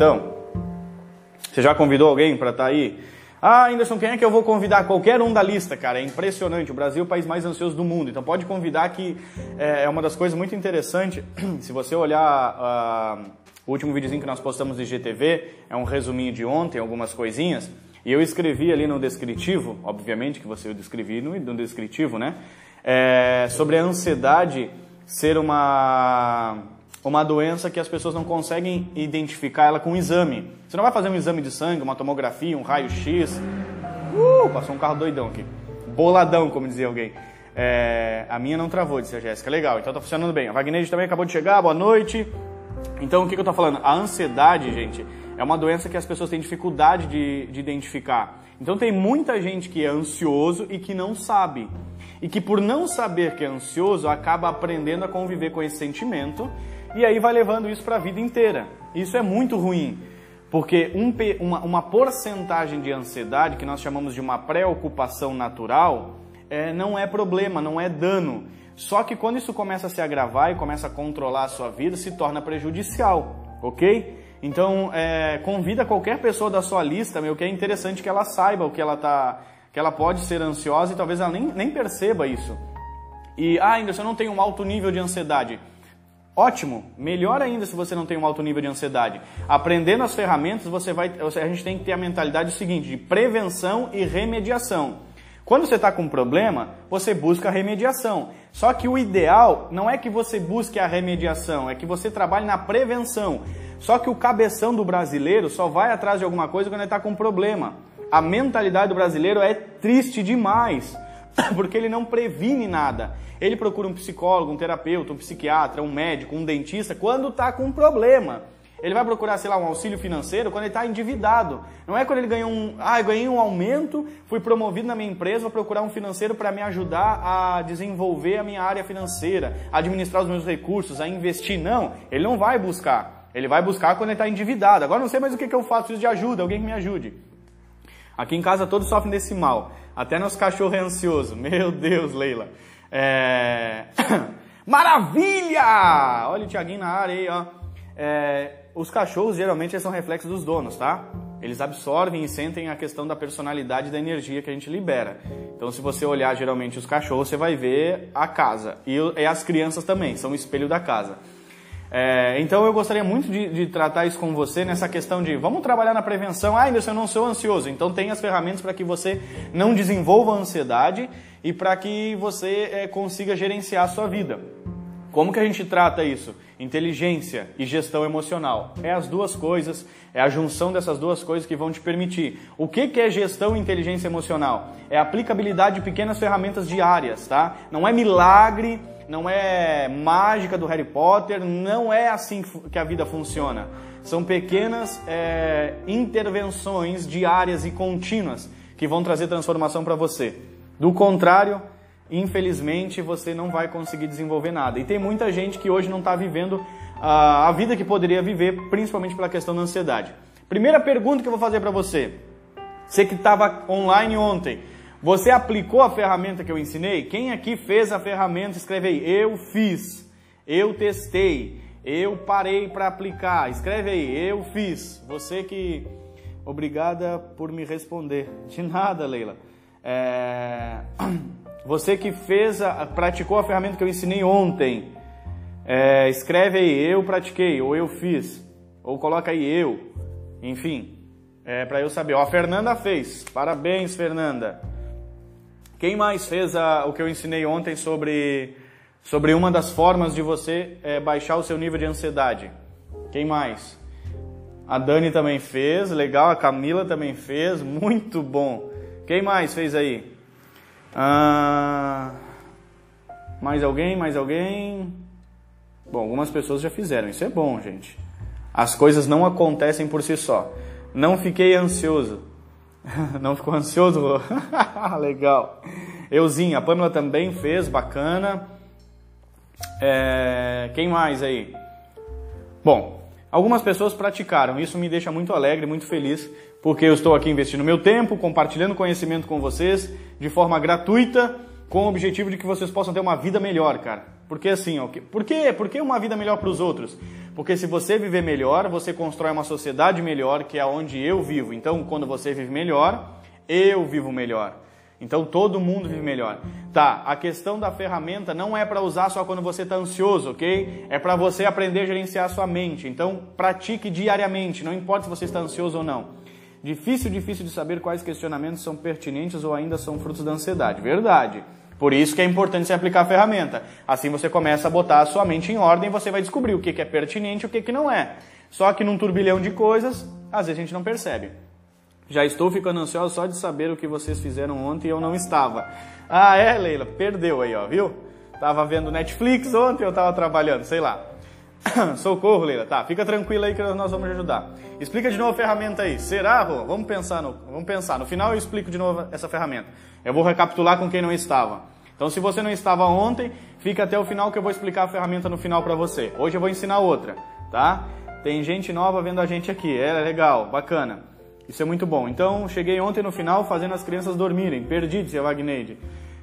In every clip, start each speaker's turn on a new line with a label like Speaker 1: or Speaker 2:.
Speaker 1: Então, você já convidou alguém para estar tá aí? Ah, Anderson, quem é que eu vou convidar? Qualquer um da lista, cara. É impressionante. O Brasil é o país mais ansioso do mundo. Então pode convidar que é, é uma das coisas muito interessantes. Se você olhar uh, o último videozinho que nós postamos no IGTV, é um resuminho de ontem, algumas coisinhas. E eu escrevi ali no descritivo, obviamente que você eu descrevi no, no descritivo, né? É, sobre a ansiedade ser uma uma doença que as pessoas não conseguem identificar ela com um exame. Você não vai fazer um exame de sangue, uma tomografia, um raio-x. Uh, passou um carro doidão aqui. Boladão, como dizia alguém. É, a minha não travou, disse a Jéssica. Legal, então tá funcionando bem. A Wagner também acabou de chegar, boa noite. Então, o que, que eu tô falando? A ansiedade, gente, é uma doença que as pessoas têm dificuldade de, de identificar. Então, tem muita gente que é ansioso e que não sabe e que por não saber que é ansioso acaba aprendendo a conviver com esse sentimento e aí vai levando isso para a vida inteira. Isso é muito ruim, porque um, uma, uma porcentagem de ansiedade, que nós chamamos de uma preocupação natural, é, não é problema, não é dano. Só que quando isso começa a se agravar e começa a controlar a sua vida, se torna prejudicial, ok? Então, é, convida qualquer pessoa da sua lista, meu, que é interessante que ela saiba o que ela tá, que ela pode ser ansiosa e talvez ela nem, nem perceba isso. E, ah, ainda você não tem um alto nível de ansiedade. Ótimo, melhor ainda se você não tem um alto nível de ansiedade. Aprendendo as ferramentas, você vai, a gente tem que ter a mentalidade seguinte, de prevenção e remediação. Quando você está com um problema, você busca a remediação. Só que o ideal não é que você busque a remediação, é que você trabalhe na prevenção. Só que o cabeção do brasileiro só vai atrás de alguma coisa quando ele está com um problema. A mentalidade do brasileiro é triste demais, porque ele não previne nada. Ele procura um psicólogo, um terapeuta, um psiquiatra, um médico, um dentista quando está com um problema. Ele vai procurar, sei lá, um auxílio financeiro quando ele está endividado. Não é quando ele ganhou um, ah, ganhei um aumento, fui promovido na minha empresa, vou procurar um financeiro para me ajudar a desenvolver a minha área financeira, a administrar os meus recursos, a investir. Não, ele não vai buscar. Ele vai buscar quando ele está endividado. Agora não sei mais o que, que eu faço, preciso de ajuda, alguém que me ajude. Aqui em casa todos sofrem desse mal. Até nosso cachorro é ansioso. Meu Deus, Leila. É... Maravilha! Olha o Tiaguinho na área aí, ó. É... Os cachorros geralmente são reflexos dos donos, tá? Eles absorvem e sentem a questão da personalidade da energia que a gente libera. Então, se você olhar geralmente os cachorros, você vai ver a casa. E, e as crianças também, são o espelho da casa. É, então eu gostaria muito de, de, tratar isso com você nessa questão de vamos trabalhar na prevenção. Ah, Anderson, eu não sou ansioso. Então tem as ferramentas para que você não desenvolva ansiedade e para que você é, consiga gerenciar a sua vida. Como que a gente trata isso? Inteligência e gestão emocional. É as duas coisas, é a junção dessas duas coisas que vão te permitir. O que, que é gestão e inteligência emocional? É aplicabilidade de pequenas ferramentas diárias, tá? Não é milagre, não é mágica do Harry Potter, não é assim que a vida funciona. São pequenas é, intervenções diárias e contínuas que vão trazer transformação para você. Do contrário, infelizmente, você não vai conseguir desenvolver nada. E tem muita gente que hoje não está vivendo a, a vida que poderia viver, principalmente pela questão da ansiedade. Primeira pergunta que eu vou fazer para você. Você que estava online ontem, você aplicou a ferramenta que eu ensinei? Quem aqui fez a ferramenta? Escreve aí. Eu fiz. Eu testei. Eu parei para aplicar. Escreve aí. Eu fiz. Você que. Obrigada por me responder. De nada, Leila. É... Você que fez, a... praticou a ferramenta que eu ensinei ontem. É... Escreve aí. Eu pratiquei. Ou eu fiz. Ou coloca aí eu. Enfim. É para eu saber. Ó, a Fernanda fez. Parabéns, Fernanda. Quem mais fez a, o que eu ensinei ontem sobre, sobre uma das formas de você é, baixar o seu nível de ansiedade? Quem mais? A Dani também fez, legal. A Camila também fez, muito bom. Quem mais fez aí? Ah, mais alguém? Mais alguém? Bom, algumas pessoas já fizeram, isso é bom, gente. As coisas não acontecem por si só. Não fiquei ansioso. Não ficou ansioso? Legal. Euzinha, a Pamela também fez, bacana. É, quem mais aí? Bom, algumas pessoas praticaram, isso me deixa muito alegre, muito feliz, porque eu estou aqui investindo meu tempo, compartilhando conhecimento com vocês de forma gratuita, com o objetivo de que vocês possam ter uma vida melhor, cara. Porque assim, ó, por quê? Por que uma vida melhor para os outros? Porque se você viver melhor, você constrói uma sociedade melhor, que é onde eu vivo. Então, quando você vive melhor, eu vivo melhor. Então todo mundo vive melhor. Tá, a questão da ferramenta não é para usar só quando você está ansioso, ok? É para você aprender a gerenciar a sua mente. Então pratique diariamente, não importa se você está ansioso ou não. Difícil, difícil de saber quais questionamentos são pertinentes ou ainda são frutos da ansiedade. Verdade. Por isso que é importante você aplicar a ferramenta. Assim você começa a botar a sua mente em ordem e você vai descobrir o que é pertinente e o que não é. Só que num turbilhão de coisas, às vezes a gente não percebe. Já estou ficando ansioso só de saber o que vocês fizeram ontem e eu não estava. Ah, é, Leila? Perdeu aí, ó, viu? Tava vendo Netflix ontem, eu tava trabalhando, sei lá. Socorro, Leila. Tá, fica tranquila aí que nós vamos ajudar. Explica de novo a ferramenta aí. Será, Rô? Vamos pensar no, vamos pensar. No final eu explico de novo essa ferramenta. Eu vou recapitular com quem não estava. Então, se você não estava ontem, fica até o final que eu vou explicar a ferramenta no final para você. Hoje eu vou ensinar outra, tá? Tem gente nova vendo a gente aqui. É legal, bacana. Isso é muito bom. Então, cheguei ontem no final fazendo as crianças dormirem. Perdi, disse a Wagneide.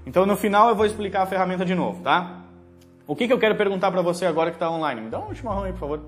Speaker 1: Então, no final eu vou explicar a ferramenta de novo, tá? O que, que eu quero perguntar para você agora que está online? Me dá um chimarrão aí, por favor.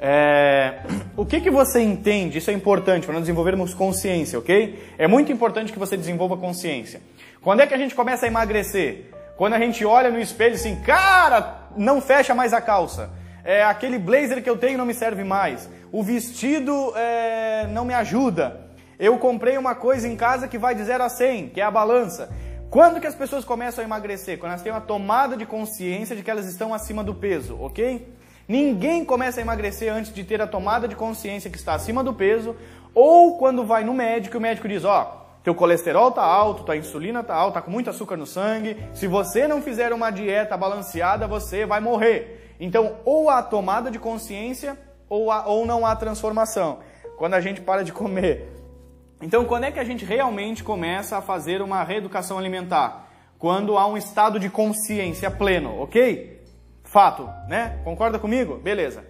Speaker 1: É... O que, que você entende? Isso é importante para nós desenvolvermos consciência, ok? É muito importante que você desenvolva consciência. Quando é que a gente começa a emagrecer? Quando a gente olha no espelho assim, cara, não fecha mais a calça. É, aquele blazer que eu tenho não me serve mais o vestido é, não me ajuda. Eu comprei uma coisa em casa que vai de 0 a 100, que é a balança. Quando que as pessoas começam a emagrecer? Quando elas têm uma tomada de consciência de que elas estão acima do peso, ok? Ninguém começa a emagrecer antes de ter a tomada de consciência que está acima do peso, ou quando vai no médico e o médico diz, ó, oh, teu colesterol tá alto, tua insulina tá alta, tá com muito açúcar no sangue, se você não fizer uma dieta balanceada, você vai morrer. Então, ou a tomada de consciência ou, há, ou não há transformação. Quando a gente para de comer. Então, quando é que a gente realmente começa a fazer uma reeducação alimentar? Quando há um estado de consciência pleno, ok? Fato, né? Concorda comigo? Beleza.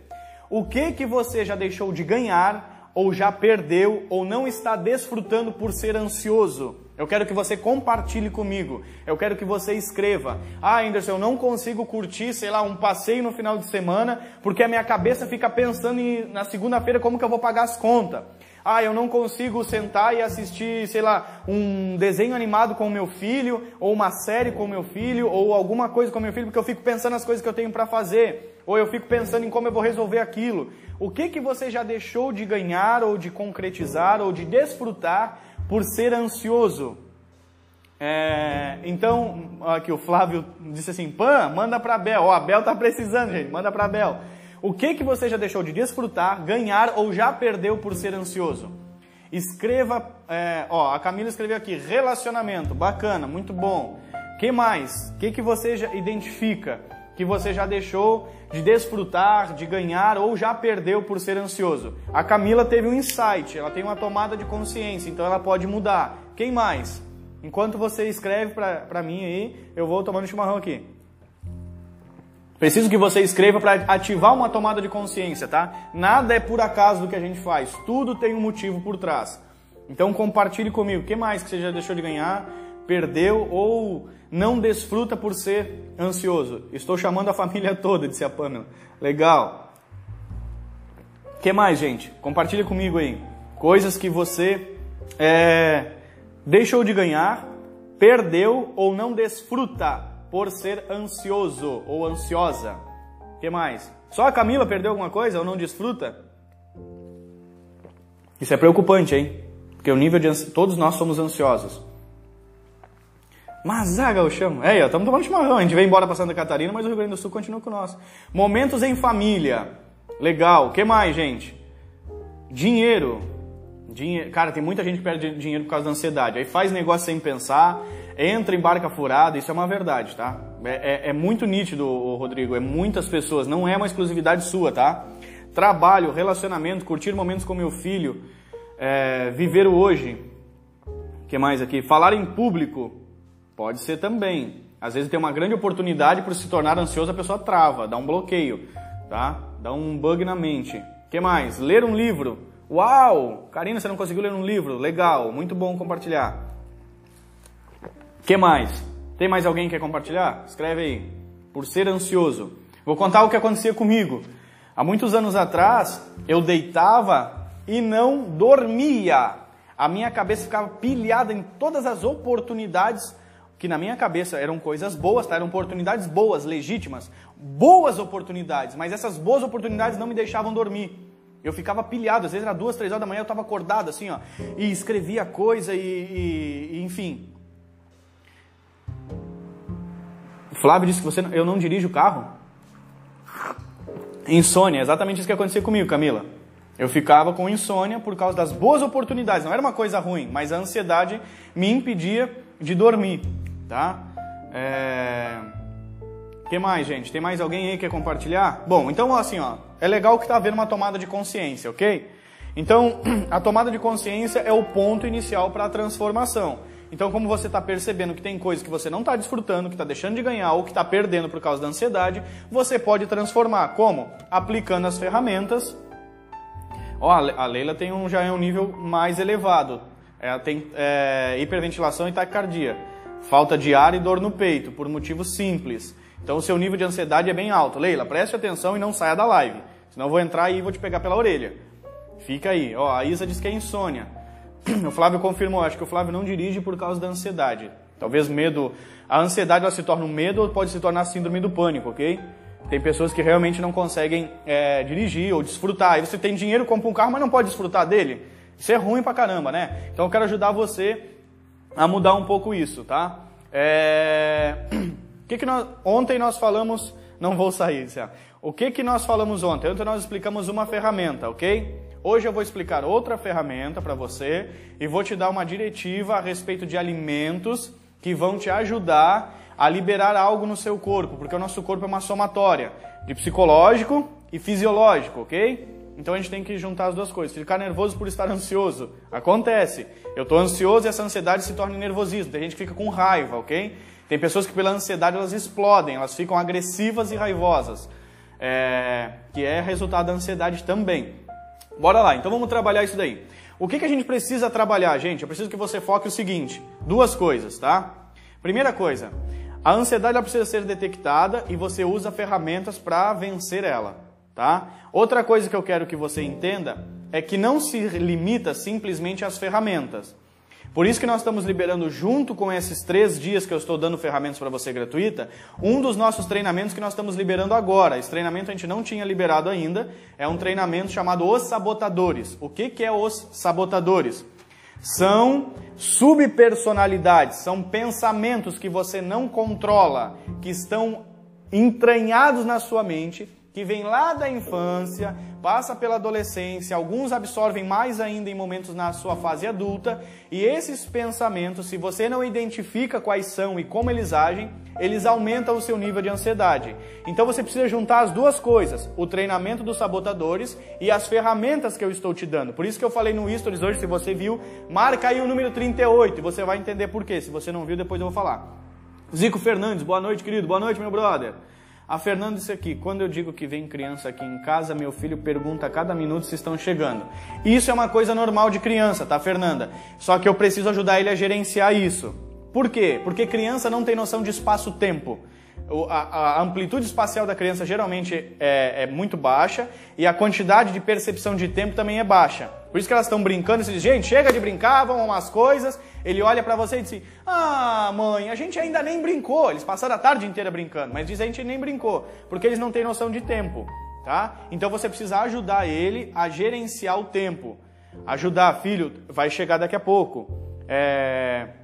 Speaker 1: O que que você já deixou de ganhar, ou já perdeu, ou não está desfrutando por ser ansioso? Eu quero que você compartilhe comigo. Eu quero que você escreva. Ah, Anderson, eu não consigo curtir, sei lá, um passeio no final de semana porque a minha cabeça fica pensando em, na segunda-feira como que eu vou pagar as contas. Ah, eu não consigo sentar e assistir, sei lá, um desenho animado com o meu filho, ou uma série com o meu filho, ou alguma coisa com o meu filho, porque eu fico pensando nas coisas que eu tenho para fazer, ou eu fico pensando em como eu vou resolver aquilo. O que que você já deixou de ganhar, ou de concretizar, ou de desfrutar por ser ansioso. É, então, aqui o Flávio disse assim: Pan, manda para Abel. Ó, Abel tá precisando, gente, manda para Abel. O que que você já deixou de desfrutar, ganhar ou já perdeu por ser ansioso? Escreva, é, ó, a Camila escreveu aqui: relacionamento, bacana, muito bom. Que mais? O que que você já identifica? que você já deixou de desfrutar, de ganhar ou já perdeu por ser ansioso. A Camila teve um insight, ela tem uma tomada de consciência, então ela pode mudar. Quem mais? Enquanto você escreve para mim aí, eu vou tomando chimarrão aqui. Preciso que você escreva para ativar uma tomada de consciência, tá? Nada é por acaso do que a gente faz, tudo tem um motivo por trás. Então compartilhe comigo. O que mais que você já deixou de ganhar, perdeu ou não desfruta por ser ansioso. Estou chamando a família toda, disse a Pamela. Legal. O que mais, gente? Compartilha comigo aí. Coisas que você é, deixou de ganhar, perdeu ou não desfruta por ser ansioso ou ansiosa. O que mais? Só a Camila perdeu alguma coisa ou não desfruta? Isso é preocupante, hein? Porque o nível de todos nós somos ansiosos. Mazaga eu chamo. É, estamos tomando chimarrão. A gente veio embora para Santa Catarina, mas o Rio Grande do Sul continua com nós. Momentos em família. Legal. O que mais, gente? Dinheiro. Dinheiro. Cara, tem muita gente que perde dinheiro por causa da ansiedade. Aí faz negócio sem pensar, entra em barca furada. Isso é uma verdade, tá? É, é, é muito nítido, Rodrigo. É muitas pessoas. Não é uma exclusividade sua, tá? Trabalho, relacionamento, curtir momentos com meu filho, é, viver o hoje. Que mais aqui? Falar em público. Pode ser também. Às vezes tem uma grande oportunidade por se tornar ansioso, a pessoa trava, dá um bloqueio, tá? Dá um bug na mente. que mais? Ler um livro. Uau! Karina, você não conseguiu ler um livro? Legal, muito bom compartilhar. Que mais? Tem mais alguém que quer compartilhar? Escreve aí. Por ser ansioso. Vou contar o que acontecia comigo. Há muitos anos atrás, eu deitava e não dormia. A minha cabeça ficava pilhada em todas as oportunidades que na minha cabeça eram coisas boas, tá? eram oportunidades boas, legítimas, boas oportunidades, mas essas boas oportunidades não me deixavam dormir. Eu ficava pilhado, às vezes era duas, três horas da manhã, eu estava acordado assim, ó, e escrevia coisa e, e, e enfim. Flávio disse que você, eu não dirijo o carro. Insônia, exatamente isso que aconteceu comigo, Camila. Eu ficava com insônia por causa das boas oportunidades. Não era uma coisa ruim, mas a ansiedade me impedia de dormir, tá? É... que mais, gente? Tem mais alguém aí que quer compartilhar? Bom, então assim, ó, é legal que está havendo uma tomada de consciência, ok? Então, a tomada de consciência é o ponto inicial para a transformação. Então, como você está percebendo que tem coisas que você não está desfrutando, que está deixando de ganhar ou que está perdendo por causa da ansiedade, você pode transformar. Como? Aplicando as ferramentas. Ó, a Leila tem um, já é um nível mais elevado. Ela tem é, hiperventilação e taquicardia. Falta de ar e dor no peito, por motivos simples. Então, o seu nível de ansiedade é bem alto. Leila, preste atenção e não saia da live. Senão eu vou entrar e vou te pegar pela orelha. Fica aí. Ó, a Isa diz que é insônia. O Flávio confirmou, acho que o Flávio não dirige por causa da ansiedade. Talvez medo. A ansiedade ela se torna um medo ou pode se tornar síndrome do pânico, ok? Tem pessoas que realmente não conseguem é, dirigir ou desfrutar. Aí você tem dinheiro, compra um carro, mas não pode desfrutar dele. Isso é ruim pra caramba, né? Então eu quero ajudar você a mudar um pouco isso, tá? É... Que que nós... Ontem nós falamos... Não vou sair, O que que nós falamos ontem? Ontem nós explicamos uma ferramenta, ok? Hoje eu vou explicar outra ferramenta para você e vou te dar uma diretiva a respeito de alimentos que vão te ajudar a liberar algo no seu corpo, porque o nosso corpo é uma somatória de psicológico e fisiológico, ok? Então a gente tem que juntar as duas coisas. Ficar nervoso por estar ansioso. Acontece. Eu estou ansioso e essa ansiedade se torna nervosismo. Tem gente que fica com raiva, ok? Tem pessoas que pela ansiedade elas explodem, elas ficam agressivas e raivosas. É... que é resultado da ansiedade também. Bora lá, então vamos trabalhar isso daí. O que, que a gente precisa trabalhar, gente? Eu preciso que você foque o seguinte: duas coisas, tá? Primeira coisa, a ansiedade precisa ser detectada e você usa ferramentas para vencer ela, tá? Outra coisa que eu quero que você entenda é que não se limita simplesmente às ferramentas. Por isso que nós estamos liberando, junto com esses três dias que eu estou dando ferramentas para você gratuita, um dos nossos treinamentos que nós estamos liberando agora. Esse treinamento a gente não tinha liberado ainda. É um treinamento chamado Os Sabotadores. O que, que é os sabotadores? São subpersonalidades, são pensamentos que você não controla, que estão entranhados na sua mente que vem lá da infância, passa pela adolescência, alguns absorvem mais ainda em momentos na sua fase adulta, e esses pensamentos, se você não identifica quais são e como eles agem, eles aumentam o seu nível de ansiedade. Então você precisa juntar as duas coisas, o treinamento dos sabotadores e as ferramentas que eu estou te dando. Por isso que eu falei no Stories hoje, se você viu, marca aí o número 38 e você vai entender por quê. Se você não viu, depois eu vou falar. Zico Fernandes, boa noite, querido. Boa noite, meu brother. A Fernanda disse aqui: quando eu digo que vem criança aqui em casa, meu filho pergunta a cada minuto se estão chegando. Isso é uma coisa normal de criança, tá, Fernanda? Só que eu preciso ajudar ele a gerenciar isso. Por quê? Porque criança não tem noção de espaço-tempo. A, amplitude espacial da criança geralmente é, é, muito baixa e a quantidade de percepção de tempo também é baixa. Por isso que elas estão brincando e você diz, gente, chega de brincar, vamos umas coisas. Ele olha para você e diz, ah, mãe, a gente ainda nem brincou. Eles passaram a tarde inteira brincando, mas diz a gente nem brincou, porque eles não têm noção de tempo, tá? Então você precisa ajudar ele a gerenciar o tempo. Ajudar, filho, vai chegar daqui a pouco. É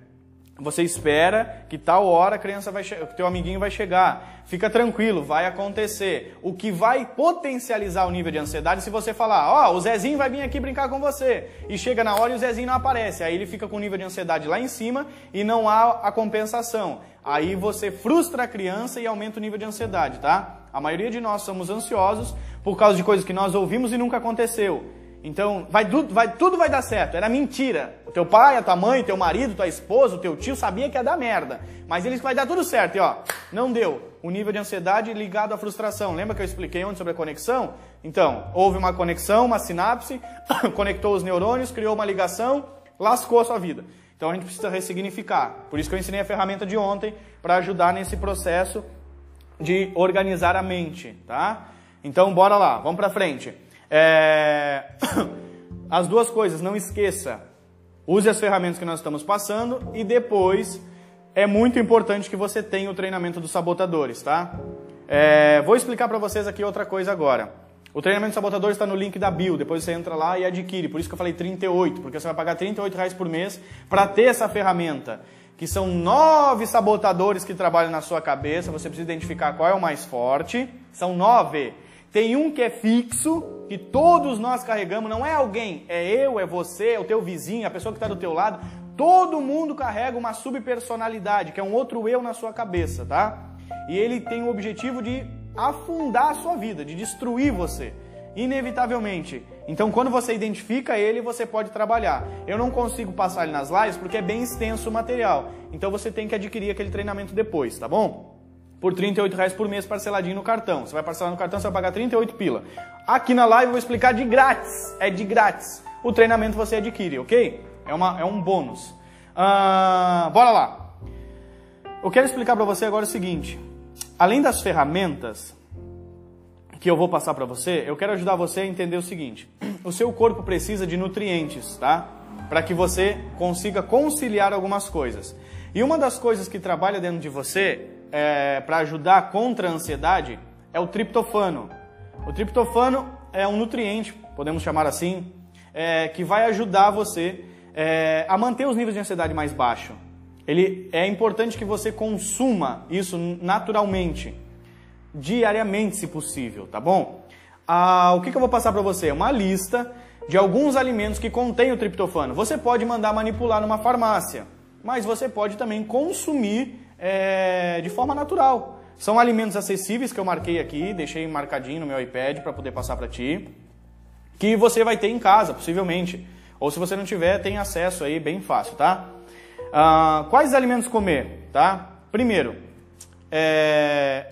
Speaker 1: você espera que tal hora a criança vai teu amiguinho vai chegar. Fica tranquilo, vai acontecer. O que vai potencializar o nível de ansiedade se você falar, ó, oh, o Zezinho vai vir aqui brincar com você. E chega na hora e o Zezinho não aparece. Aí ele fica com o nível de ansiedade lá em cima e não há a compensação. Aí você frustra a criança e aumenta o nível de ansiedade, tá? A maioria de nós somos ansiosos por causa de coisas que nós ouvimos e nunca aconteceu. Então, vai, vai, tudo vai dar certo. Era mentira. O teu pai, a tua mãe, teu marido, tua esposa, o teu tio sabia que ia dar merda. Mas eles vai dar tudo certo. E ó, não deu. O nível de ansiedade ligado à frustração. Lembra que eu expliquei ontem sobre a conexão? Então, houve uma conexão, uma sinapse, conectou os neurônios, criou uma ligação, lascou a sua vida. Então a gente precisa ressignificar. Por isso que eu ensinei a ferramenta de ontem para ajudar nesse processo de organizar a mente, tá? Então bora lá, vamos pra frente. É... As duas coisas, não esqueça. Use as ferramentas que nós estamos passando e depois é muito importante que você tenha o treinamento dos sabotadores, tá? É... Vou explicar para vocês aqui outra coisa agora. O treinamento de sabotador está no link da bio, depois você entra lá e adquire. Por isso que eu falei 38, porque você vai pagar 38 reais por mês para ter essa ferramenta. Que são nove sabotadores que trabalham na sua cabeça. Você precisa identificar qual é o mais forte. São nove. Tem um que é fixo, que todos nós carregamos, não é alguém, é eu, é você, é o teu vizinho, a pessoa que está do teu lado. Todo mundo carrega uma subpersonalidade, que é um outro eu na sua cabeça, tá? E ele tem o objetivo de afundar a sua vida, de destruir você, inevitavelmente. Então, quando você identifica ele, você pode trabalhar. Eu não consigo passar ele nas lives porque é bem extenso o material. Então, você tem que adquirir aquele treinamento depois, tá bom? Por R$ reais por mês parceladinho no cartão. Você vai parcelar no cartão, você vai pagar 38 pila. Aqui na live eu vou explicar de grátis. É de grátis. O treinamento você adquire, ok? É, uma, é um bônus. Uh, bora lá. Eu quero explicar para você agora o seguinte além das ferramentas que eu vou passar para você, eu quero ajudar você a entender o seguinte: o seu corpo precisa de nutrientes, tá? Para que você consiga conciliar algumas coisas. E uma das coisas que trabalha dentro de você é, para ajudar contra a ansiedade é o triptofano. O triptofano é um nutriente, podemos chamar assim, é, que vai ajudar você é, a manter os níveis de ansiedade mais baixos. Ele é importante que você consuma isso naturalmente, diariamente, se possível, tá bom? Ah, o que, que eu vou passar para você? Uma lista de alguns alimentos que contêm o triptofano. Você pode mandar manipular numa farmácia, mas você pode também consumir é, de forma natural. São alimentos acessíveis que eu marquei aqui, deixei marcadinho no meu iPad para poder passar para ti, que você vai ter em casa, possivelmente. Ou se você não tiver, tem acesso aí bem fácil, tá? Ah, quais alimentos comer? Tá? Primeiro, é...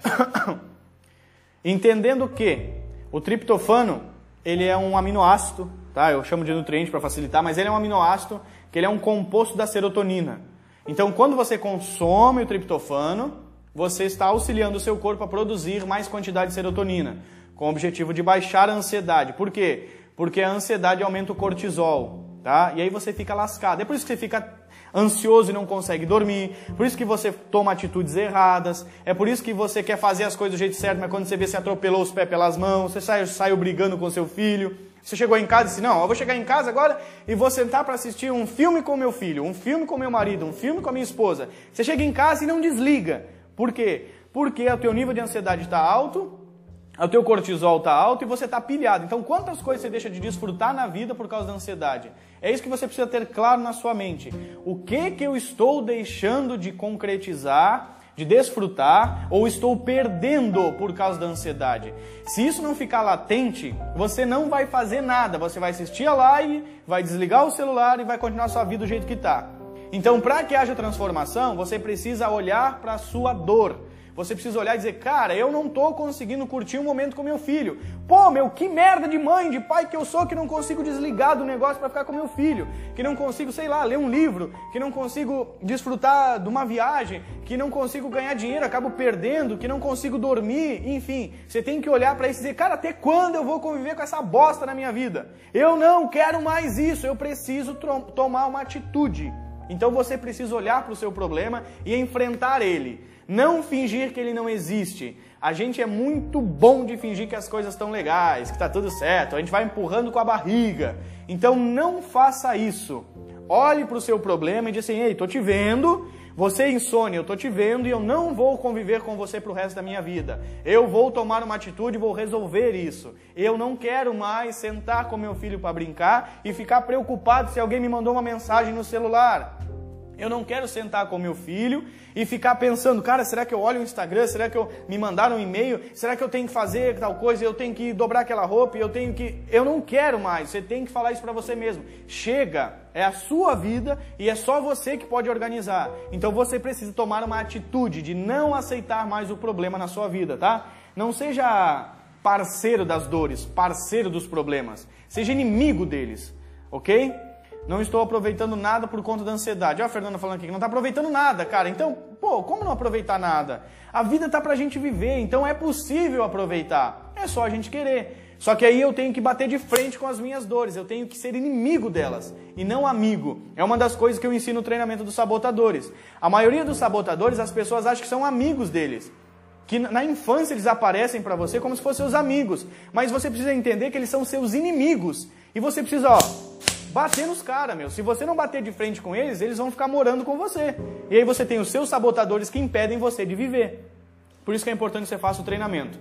Speaker 1: entendendo que o triptofano ele é um aminoácido, tá? Eu chamo de nutriente para facilitar, mas ele é um aminoácido que ele é um composto da serotonina. Então, quando você consome o triptofano, você está auxiliando o seu corpo a produzir mais quantidade de serotonina, com o objetivo de baixar a ansiedade. Por quê? Porque a ansiedade aumenta o cortisol, tá? E aí você fica lascado. É por isso que você fica ansioso e não consegue dormir, por isso que você toma atitudes erradas, é por isso que você quer fazer as coisas do jeito certo, mas quando você vê se atropelou os pés pelas mãos, você saiu, saiu brigando com seu filho, você chegou em casa e disse, não, eu vou chegar em casa agora e vou sentar para assistir um filme com meu filho, um filme com meu marido, um filme com a minha esposa. Você chega em casa e não desliga. Por quê? Porque o teu nível de ansiedade está alto, o teu cortisol está alto e você está pilhado. Então, quantas coisas você deixa de desfrutar na vida por causa da ansiedade? É isso que você precisa ter claro na sua mente. O que que eu estou deixando de concretizar, de desfrutar, ou estou perdendo por causa da ansiedade? Se isso não ficar latente, você não vai fazer nada. Você vai assistir a live, vai desligar o celular e vai continuar sua vida do jeito que está. Então, para que haja transformação, você precisa olhar para a sua dor você precisa olhar e dizer, cara, eu não estou conseguindo curtir um momento com meu filho. Pô, meu, que merda de mãe, de pai que eu sou que não consigo desligar do negócio para ficar com meu filho. Que não consigo, sei lá, ler um livro. Que não consigo desfrutar de uma viagem. Que não consigo ganhar dinheiro, acabo perdendo. Que não consigo dormir. Enfim, você tem que olhar para isso e dizer, cara, até quando eu vou conviver com essa bosta na minha vida? Eu não quero mais isso. Eu preciso tomar uma atitude. Então você precisa olhar para o seu problema e enfrentar ele. Não fingir que ele não existe. A gente é muito bom de fingir que as coisas estão legais, que está tudo certo. A gente vai empurrando com a barriga. Então não faça isso. Olhe para o seu problema e diz assim: Ei, tô te vendo. Você é insônia, eu tô te vendo e eu não vou conviver com você para o resto da minha vida. Eu vou tomar uma atitude e vou resolver isso. Eu não quero mais sentar com meu filho para brincar e ficar preocupado se alguém me mandou uma mensagem no celular. Eu não quero sentar com meu filho e ficar pensando, cara, será que eu olho o Instagram? Será que eu me mandaram um e-mail? Será que eu tenho que fazer tal coisa? Eu tenho que dobrar aquela roupa? Eu tenho que. Eu não quero mais. Você tem que falar isso para você mesmo. Chega, é a sua vida e é só você que pode organizar. Então você precisa tomar uma atitude de não aceitar mais o problema na sua vida, tá? Não seja parceiro das dores, parceiro dos problemas. Seja inimigo deles, ok? Não estou aproveitando nada por conta da ansiedade. Ó, a Fernanda falando aqui que não está aproveitando nada, cara. Então, pô, como não aproveitar nada? A vida tá pra gente viver, então é possível aproveitar. É só a gente querer. Só que aí eu tenho que bater de frente com as minhas dores, eu tenho que ser inimigo delas e não amigo. É uma das coisas que eu ensino no treinamento dos sabotadores. A maioria dos sabotadores, as pessoas acham que são amigos deles. Que na infância eles aparecem para você como se fossem seus amigos. Mas você precisa entender que eles são seus inimigos. E você precisa, ó, bater nos caras, meu. Se você não bater de frente com eles, eles vão ficar morando com você. E aí você tem os seus sabotadores que impedem você de viver. Por isso que é importante que você faça o treinamento.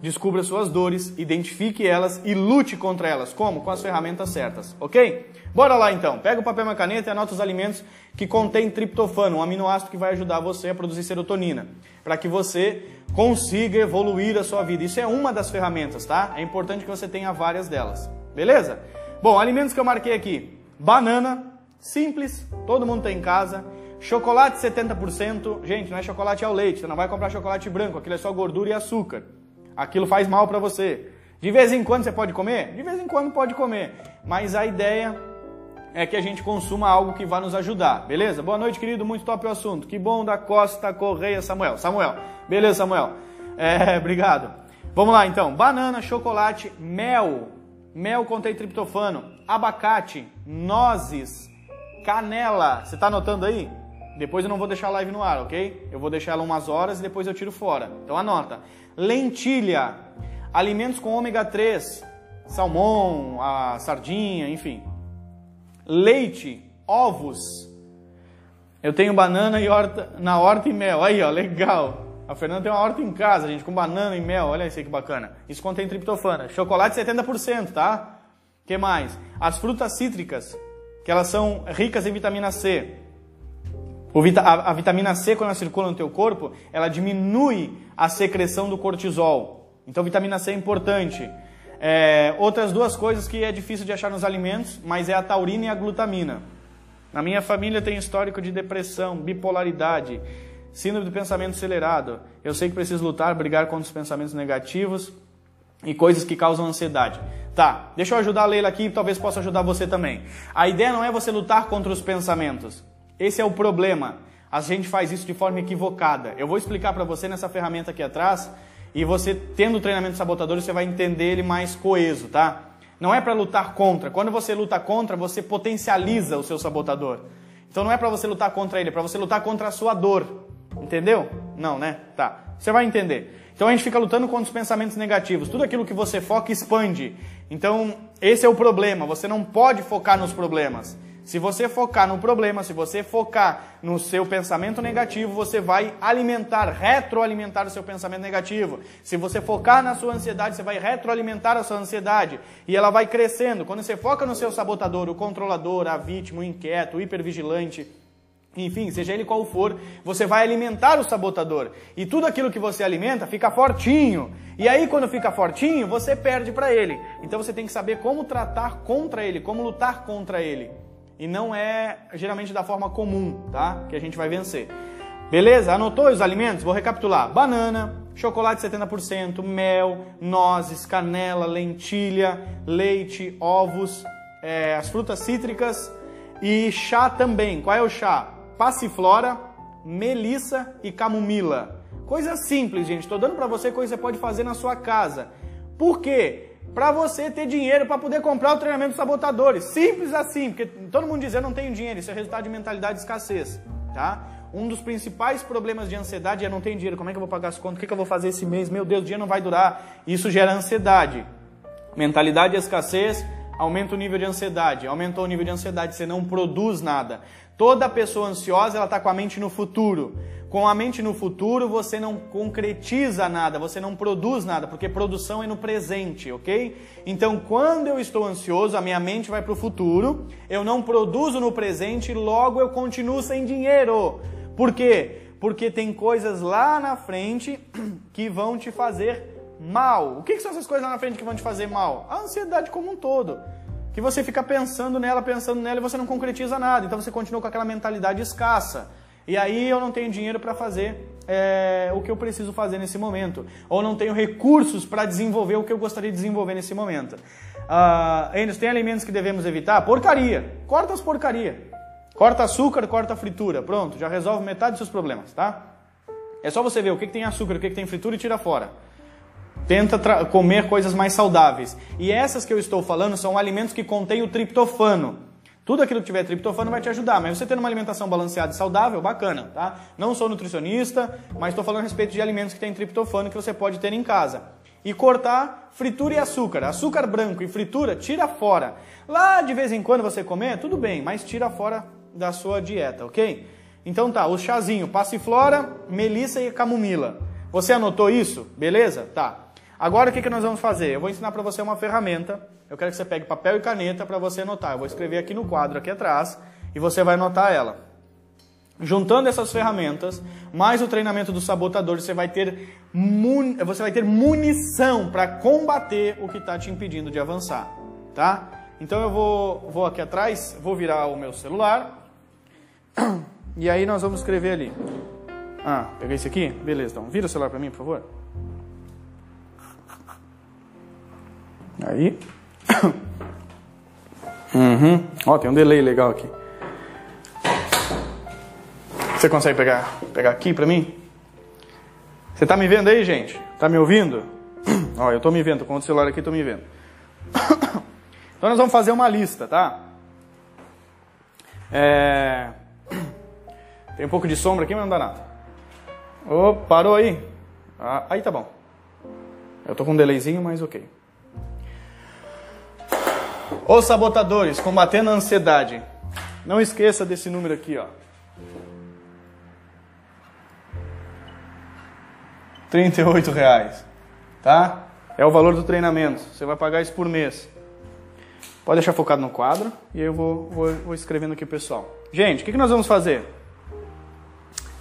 Speaker 1: Descubra suas dores, identifique elas e lute contra elas. Como? Com as ferramentas certas, ok? Bora lá então. Pega o papel e uma caneta e anota os alimentos que contêm triptofano, um aminoácido que vai ajudar você a produzir serotonina, para que você consiga evoluir a sua vida. Isso é uma das ferramentas, tá? É importante que você tenha várias delas. Beleza? Bom, alimentos que eu marquei aqui: banana, simples, todo mundo tem em casa. Chocolate 70%. Gente, não é chocolate ao leite, você não vai comprar chocolate branco, aquilo é só gordura e açúcar. Aquilo faz mal para você. De vez em quando você pode comer? De vez em quando pode comer. Mas a ideia é que a gente consuma algo que vá nos ajudar, beleza? Boa noite, querido, muito top o assunto. Que bom da Costa Correia, Samuel. Samuel, beleza, Samuel. É, obrigado. Vamos lá então. Banana, chocolate, mel. Mel contém triptofano, abacate, nozes, canela. Você está anotando aí? Depois eu não vou deixar a live no ar, ok? Eu vou deixar ela umas horas e depois eu tiro fora. Então anota lentilha, alimentos com ômega 3, salmão, a sardinha, enfim. Leite, ovos. Eu tenho banana e horta, na horta e mel. Aí, ó, legal. A Fernanda tem uma horta em casa, gente, com banana e mel. Olha isso aí que bacana. Isso contém triptofana. Chocolate 70%, tá? que mais? As frutas cítricas, que elas são ricas em vitamina C. A, a, vitamina C, quando ela circula no teu corpo, ela diminui a secreção do cortisol. Então, vitamina C é importante. É, outras duas coisas que é difícil de achar nos alimentos, mas é a taurina e a glutamina. Na minha família tem histórico de depressão, bipolaridade, síndrome do pensamento acelerado. Eu sei que preciso lutar, brigar contra os pensamentos negativos e coisas que causam ansiedade. Tá, deixa eu ajudar a Leila aqui, talvez possa ajudar você também. A ideia não é você lutar contra os pensamentos. Esse é o problema. A gente faz isso de forma equivocada. Eu vou explicar para você nessa ferramenta aqui atrás e você tendo o treinamento sabotador, você vai entender ele mais coeso, tá? Não é para lutar contra. Quando você luta contra, você potencializa o seu sabotador. Então não é para você lutar contra ele, é para você lutar contra a sua dor. Entendeu? Não, né? Tá. Você vai entender. Então a gente fica lutando contra os pensamentos negativos. Tudo aquilo que você foca expande. Então, esse é o problema. Você não pode focar nos problemas. Se você focar no problema, se você focar no seu pensamento negativo, você vai alimentar, retroalimentar o seu pensamento negativo. Se você focar na sua ansiedade, você vai retroalimentar a sua ansiedade e ela vai crescendo. Quando você foca no seu sabotador, o controlador, a vítima, o inquieto, o hipervigilante, enfim, seja ele qual for, você vai alimentar o sabotador. E tudo aquilo que você alimenta fica fortinho. E aí, quando fica fortinho, você perde para ele. Então você tem que saber como tratar contra ele, como lutar contra ele e não é geralmente da forma comum, tá? Que a gente vai vencer. Beleza? Anotou os alimentos? Vou recapitular: banana, chocolate 70%, mel, nozes, canela, lentilha, leite, ovos, é, as frutas cítricas e chá também. Qual é o chá? Passiflora, melissa e camomila. Coisa simples, gente. Estou dando para você coisa que você pode fazer na sua casa. Por quê? para você ter dinheiro para poder comprar o treinamento dos sabotadores. Simples assim, porque todo mundo diz eu não tenho dinheiro, isso é resultado de mentalidade de escassez, tá? Um dos principais problemas de ansiedade é não tenho dinheiro, como é que eu vou pagar as contas, o que, que eu vou fazer esse mês, meu Deus, o dia não vai durar. Isso gera ansiedade. Mentalidade de escassez aumenta o nível de ansiedade. Aumentou o nível de ansiedade, você não produz nada. Toda pessoa ansiosa, ela está com a mente no futuro. Com a mente no futuro, você não concretiza nada, você não produz nada, porque produção é no presente, ok? Então, quando eu estou ansioso, a minha mente vai para o futuro, eu não produzo no presente, logo eu continuo sem dinheiro. Por quê? Porque tem coisas lá na frente que vão te fazer mal. O que, são essas coisas lá na frente que vão te fazer mal? A ansiedade como um todo. Que você fica pensando nela, pensando nela e você não concretiza nada. Então você continua com aquela mentalidade escassa. E aí eu não tenho dinheiro para fazer é, o que eu preciso fazer nesse momento, ou não tenho recursos para desenvolver o que eu gostaria de desenvolver nesse momento. Uh, Anderson, tem alimentos que devemos evitar? Porcaria. Corta as porcaria. Corta açúcar, corta fritura. Pronto, já resolve metade dos seus problemas, tá? É só você ver o que, que tem açúcar, o que, que tem fritura e tira fora. Tenta comer coisas mais saudáveis. E essas que eu estou falando são alimentos que contêm o triptofano. Tudo aquilo que tiver triptofano vai te ajudar, mas você tendo uma alimentação balanceada e saudável, bacana, tá? Não sou nutricionista, mas estou falando a respeito de alimentos que têm triptofano que você pode ter em casa. E cortar fritura e açúcar. Açúcar branco e fritura, tira fora. Lá de vez em quando você comer, tudo bem, mas tira fora da sua dieta, ok? Então tá, o chazinho, passiflora, melissa e camomila. Você anotou isso? Beleza? Tá. Agora o que, que nós vamos fazer? Eu vou ensinar para você uma ferramenta. Eu quero que você pegue papel e caneta para você anotar. Eu vou escrever aqui no quadro aqui atrás e você vai anotar ela. Juntando essas ferramentas, mais o treinamento do sabotador, você vai ter, mun... você vai ter munição para combater o que está te impedindo de avançar, tá? Então eu vou, vou aqui atrás, vou virar o meu celular e aí nós vamos escrever ali. Ah, peguei esse aqui? Beleza, então vira o celular para mim, por favor. Aí. Uhum. Ó, tem um delay legal aqui. Você consegue pegar, pegar aqui pra mim? Você tá me vendo aí, gente? Tá me ouvindo? Ó, eu tô me vendo, tô com o celular aqui, tô me vendo. Então nós vamos fazer uma lista, tá? É... Tem um pouco de sombra aqui, mas não dá nada. Oh, parou aí? Ah, aí tá bom. Eu tô com um delayzinho, mas ok. Os sabotadores, combatendo a ansiedade. Não esqueça desse número aqui, ó. 38 reais, tá? É o valor do treinamento. Você vai pagar isso por mês. Pode deixar focado no quadro e eu vou, vou, vou escrevendo aqui pessoal. Gente, o que, que nós vamos fazer?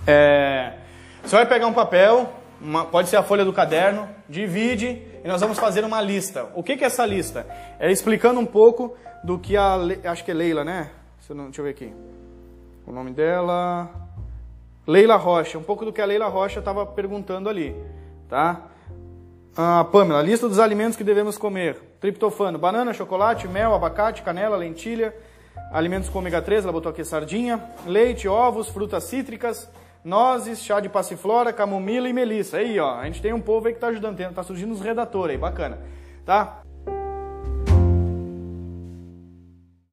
Speaker 1: É, você vai pegar um papel, uma, pode ser a folha do caderno, divide e nós vamos fazer uma lista. O que, que é essa lista? É explicando um pouco do que a. Acho que é Leila, né? Deixa eu ver aqui. O nome dela. Leila Rocha. Um pouco do que a Leila Rocha estava perguntando ali. Tá? Ah, Pamela, lista dos alimentos que devemos comer: triptofano, banana, chocolate, mel, abacate, canela, lentilha, alimentos com ômega 3, ela botou aqui sardinha, leite, ovos, frutas cítricas nozes, chá de passiflora, camomila e melissa. Aí, ó, a gente tem um povo aí que tá ajudando, tá surgindo uns redatores aí, bacana, tá?